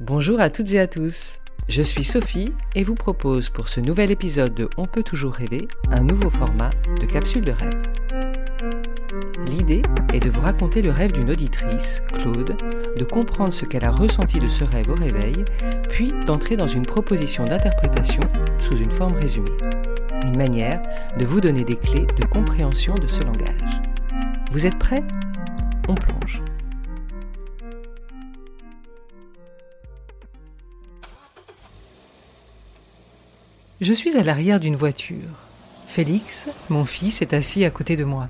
Bonjour à toutes et à tous. Je suis Sophie et vous propose pour ce nouvel épisode de On peut toujours rêver un nouveau format de capsule de rêve. L'idée est de vous raconter le rêve d'une auditrice, Claude, de comprendre ce qu'elle a ressenti de ce rêve au réveil, puis d'entrer dans une proposition d'interprétation sous une forme résumée. Une manière de vous donner des clés de compréhension de ce langage. Vous êtes prêts? On plonge. Je suis à l'arrière d'une voiture. Félix, mon fils, est assis à côté de moi.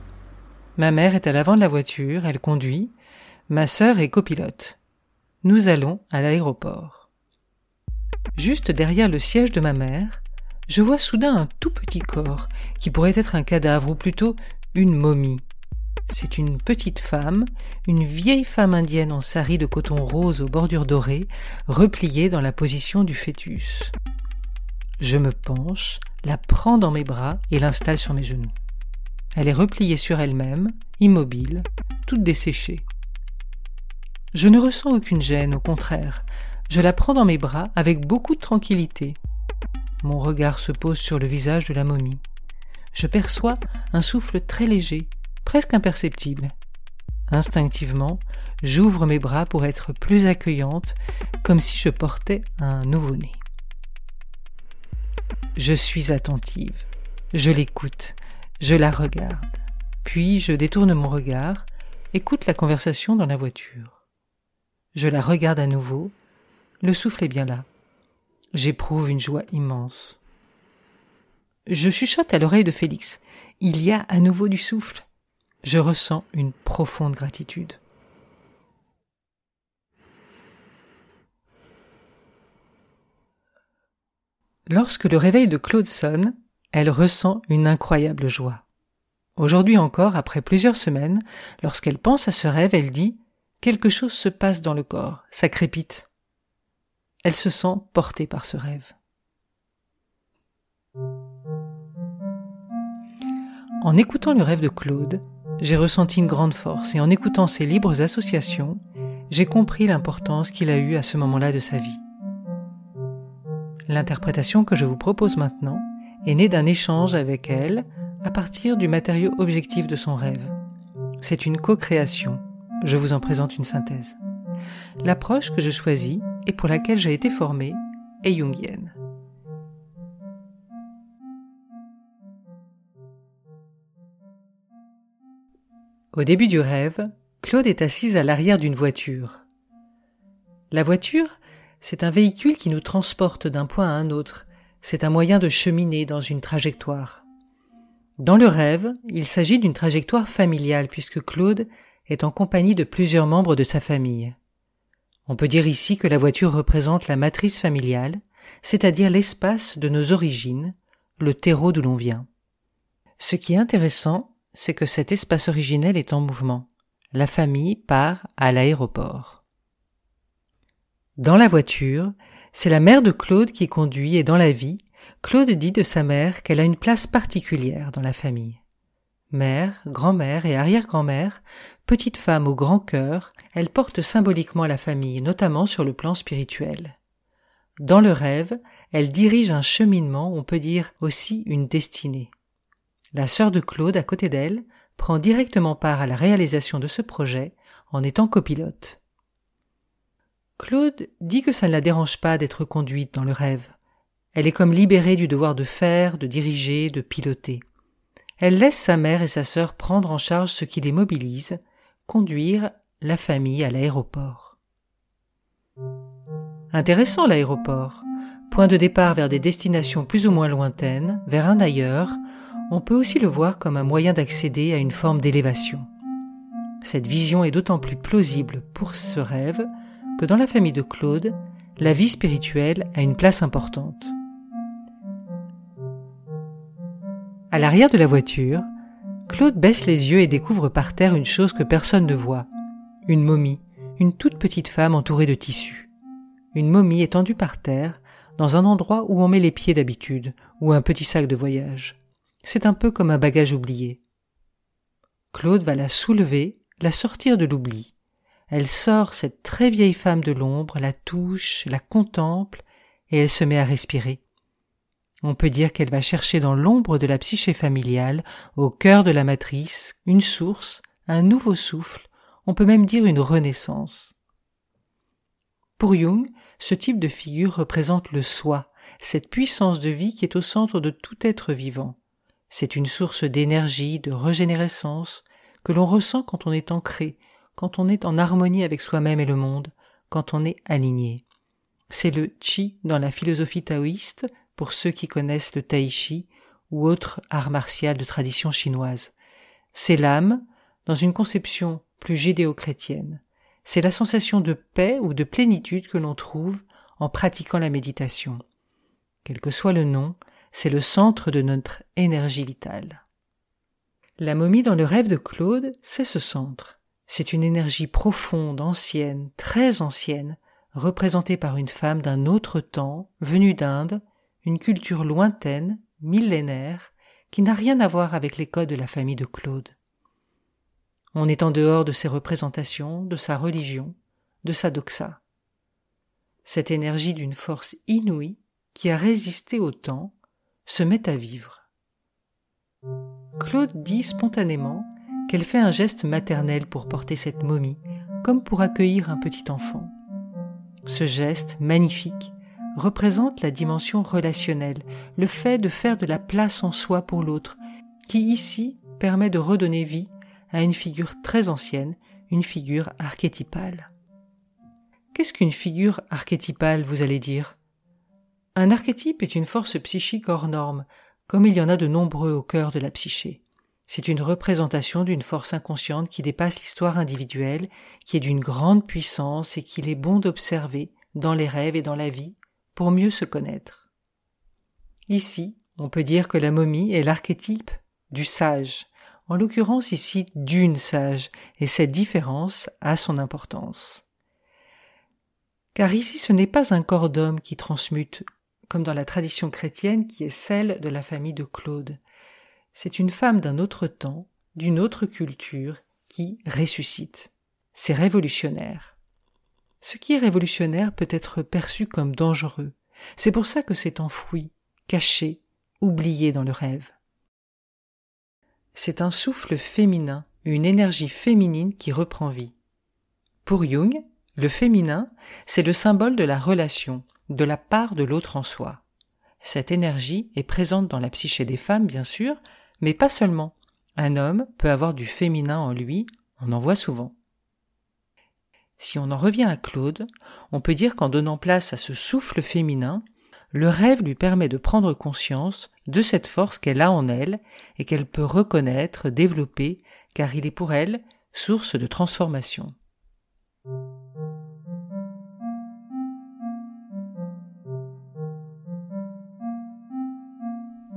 Ma mère est à l'avant de la voiture, elle conduit. Ma sœur est copilote. Nous allons à l'aéroport. Juste derrière le siège de ma mère, je vois soudain un tout petit corps, qui pourrait être un cadavre ou plutôt une momie. C'est une petite femme, une vieille femme indienne en sari de coton rose aux bordures dorées, repliée dans la position du fœtus. Je me penche, la prends dans mes bras et l'installe sur mes genoux. Elle est repliée sur elle-même, immobile, toute desséchée. Je ne ressens aucune gêne, au contraire. Je la prends dans mes bras avec beaucoup de tranquillité. Mon regard se pose sur le visage de la momie. Je perçois un souffle très léger, presque imperceptible. Instinctivement, j'ouvre mes bras pour être plus accueillante, comme si je portais un nouveau-né. Je suis attentive. Je l'écoute. Je la regarde. Puis je détourne mon regard, écoute la conversation dans la voiture. Je la regarde à nouveau. Le souffle est bien là. J'éprouve une joie immense. Je chuchote à l'oreille de Félix. Il y a à nouveau du souffle. Je ressens une profonde gratitude. Lorsque le réveil de Claude sonne, elle ressent une incroyable joie. Aujourd'hui encore, après plusieurs semaines, lorsqu'elle pense à ce rêve, elle dit Quelque chose se passe dans le corps, ça crépite. Elle se sent portée par ce rêve. En écoutant le rêve de Claude, j'ai ressenti une grande force et en écoutant ses libres associations, j'ai compris l'importance qu'il a eue à ce moment-là de sa vie. L'interprétation que je vous propose maintenant est née d'un échange avec elle à partir du matériau objectif de son rêve. C'est une co-création. Je vous en présente une synthèse. L'approche que je choisis et pour laquelle j'ai été formée est jungienne. Au début du rêve, Claude est assise à l'arrière d'une voiture. La voiture c'est un véhicule qui nous transporte d'un point à un autre, c'est un moyen de cheminer dans une trajectoire. Dans le rêve, il s'agit d'une trajectoire familiale puisque Claude est en compagnie de plusieurs membres de sa famille. On peut dire ici que la voiture représente la matrice familiale, c'est-à-dire l'espace de nos origines, le terreau d'où l'on vient. Ce qui est intéressant, c'est que cet espace originel est en mouvement. La famille part à l'aéroport. Dans la voiture, c'est la mère de Claude qui conduit et dans la vie, Claude dit de sa mère qu'elle a une place particulière dans la famille. Mère, grand-mère et arrière-grand-mère, petite femme au grand cœur, elle porte symboliquement la famille, notamment sur le plan spirituel. Dans le rêve, elle dirige un cheminement, on peut dire aussi une destinée. La sœur de Claude, à côté d'elle, prend directement part à la réalisation de ce projet en étant copilote. Claude dit que ça ne la dérange pas d'être conduite dans le rêve. Elle est comme libérée du devoir de faire, de diriger, de piloter. Elle laisse sa mère et sa sœur prendre en charge ce qui les mobilise, conduire la famille à l'aéroport. Intéressant l'aéroport. Point de départ vers des destinations plus ou moins lointaines, vers un ailleurs, on peut aussi le voir comme un moyen d'accéder à une forme d'élévation. Cette vision est d'autant plus plausible pour ce rêve dans la famille de Claude, la vie spirituelle a une place importante. À l'arrière de la voiture, Claude baisse les yeux et découvre par terre une chose que personne ne voit. Une momie, une toute petite femme entourée de tissus. Une momie étendue par terre, dans un endroit où on met les pieds d'habitude, ou un petit sac de voyage. C'est un peu comme un bagage oublié. Claude va la soulever, la sortir de l'oubli. Elle sort cette très vieille femme de l'ombre, la touche, la contemple, et elle se met à respirer. On peut dire qu'elle va chercher dans l'ombre de la psyché familiale, au cœur de la matrice, une source, un nouveau souffle, on peut même dire une renaissance. Pour Jung, ce type de figure représente le soi, cette puissance de vie qui est au centre de tout être vivant. C'est une source d'énergie, de régénérescence, que l'on ressent quand on est ancré, quand on est en harmonie avec soi-même et le monde, quand on est aligné. C'est le chi dans la philosophie taoïste, pour ceux qui connaissent le tai chi ou autre art martial de tradition chinoise. C'est l'âme, dans une conception plus judéo-chrétienne. C'est la sensation de paix ou de plénitude que l'on trouve en pratiquant la méditation. Quel que soit le nom, c'est le centre de notre énergie vitale. La momie dans le rêve de Claude, c'est ce centre. C'est une énergie profonde, ancienne, très ancienne, représentée par une femme d'un autre temps, venue d'Inde, une culture lointaine, millénaire, qui n'a rien à voir avec les codes de la famille de Claude. On est en dehors de ses représentations, de sa religion, de sa doxa. Cette énergie d'une force inouïe qui a résisté au temps se met à vivre. Claude dit spontanément qu'elle fait un geste maternel pour porter cette momie, comme pour accueillir un petit enfant. Ce geste magnifique représente la dimension relationnelle, le fait de faire de la place en soi pour l'autre, qui ici permet de redonner vie à une figure très ancienne, une figure archétypale. Qu'est-ce qu'une figure archétypale, vous allez dire? Un archétype est une force psychique hors norme, comme il y en a de nombreux au cœur de la psyché. C'est une représentation d'une force inconsciente qui dépasse l'histoire individuelle, qui est d'une grande puissance et qu'il est bon d'observer dans les rêves et dans la vie pour mieux se connaître. Ici, on peut dire que la momie est l'archétype du sage, en l'occurrence ici d'une sage, et cette différence a son importance. Car ici ce n'est pas un corps d'homme qui transmute, comme dans la tradition chrétienne qui est celle de la famille de Claude. C'est une femme d'un autre temps, d'une autre culture, qui ressuscite. C'est révolutionnaire. Ce qui est révolutionnaire peut être perçu comme dangereux. C'est pour ça que c'est enfoui, caché, oublié dans le rêve c'est un souffle féminin, une énergie féminine qui reprend vie. Pour Jung, le féminin, c'est le symbole de la relation, de la part de l'autre en soi. Cette énergie est présente dans la psyché des femmes, bien sûr, mais pas seulement. Un homme peut avoir du féminin en lui, on en voit souvent. Si on en revient à Claude, on peut dire qu'en donnant place à ce souffle féminin, le rêve lui permet de prendre conscience de cette force qu'elle a en elle et qu'elle peut reconnaître, développer, car il est pour elle source de transformation.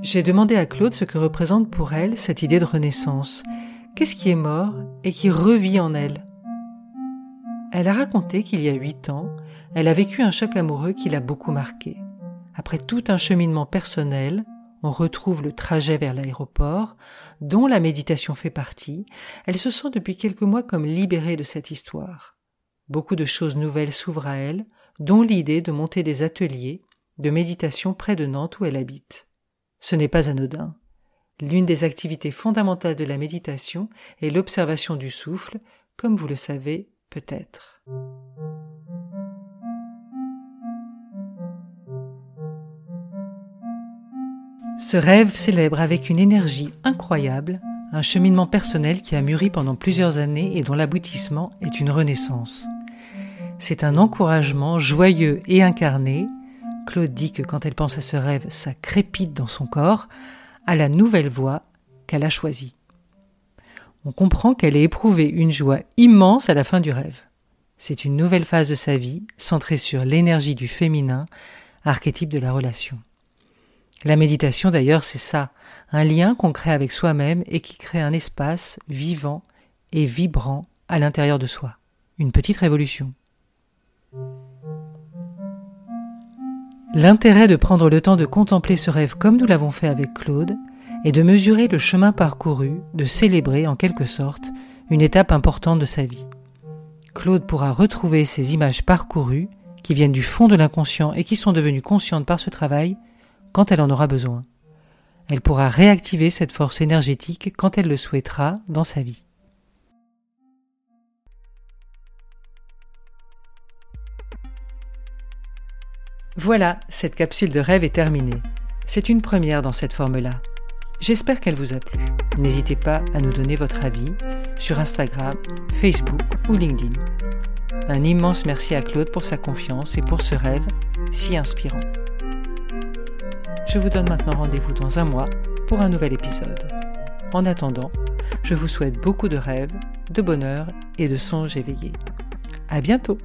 J'ai demandé à Claude ce que représente pour elle cette idée de renaissance. Qu'est-ce qui est mort et qui revit en elle? Elle a raconté qu'il y a huit ans, elle a vécu un choc amoureux qui l'a beaucoup marqué. Après tout un cheminement personnel, on retrouve le trajet vers l'aéroport, dont la méditation fait partie, elle se sent depuis quelques mois comme libérée de cette histoire. Beaucoup de choses nouvelles s'ouvrent à elle, dont l'idée de monter des ateliers de méditation près de Nantes où elle habite. Ce n'est pas anodin. L'une des activités fondamentales de la méditation est l'observation du souffle, comme vous le savez peut-être. Ce rêve célèbre avec une énergie incroyable un cheminement personnel qui a mûri pendant plusieurs années et dont l'aboutissement est une renaissance. C'est un encouragement joyeux et incarné. Claude dit que quand elle pense à ce rêve, ça crépite dans son corps, à la nouvelle voie qu'elle a choisie. On comprend qu'elle ait éprouvé une joie immense à la fin du rêve. C'est une nouvelle phase de sa vie, centrée sur l'énergie du féminin, archétype de la relation. La méditation d'ailleurs c'est ça, un lien qu'on crée avec soi-même et qui crée un espace vivant et vibrant à l'intérieur de soi. Une petite révolution. L'intérêt de prendre le temps de contempler ce rêve comme nous l'avons fait avec Claude est de mesurer le chemin parcouru, de célébrer en quelque sorte une étape importante de sa vie. Claude pourra retrouver ces images parcourues qui viennent du fond de l'inconscient et qui sont devenues conscientes par ce travail quand elle en aura besoin. Elle pourra réactiver cette force énergétique quand elle le souhaitera dans sa vie. Voilà, cette capsule de rêve est terminée. C'est une première dans cette forme-là. J'espère qu'elle vous a plu. N'hésitez pas à nous donner votre avis sur Instagram, Facebook ou LinkedIn. Un immense merci à Claude pour sa confiance et pour ce rêve si inspirant. Je vous donne maintenant rendez-vous dans un mois pour un nouvel épisode. En attendant, je vous souhaite beaucoup de rêves, de bonheur et de songes éveillés. À bientôt!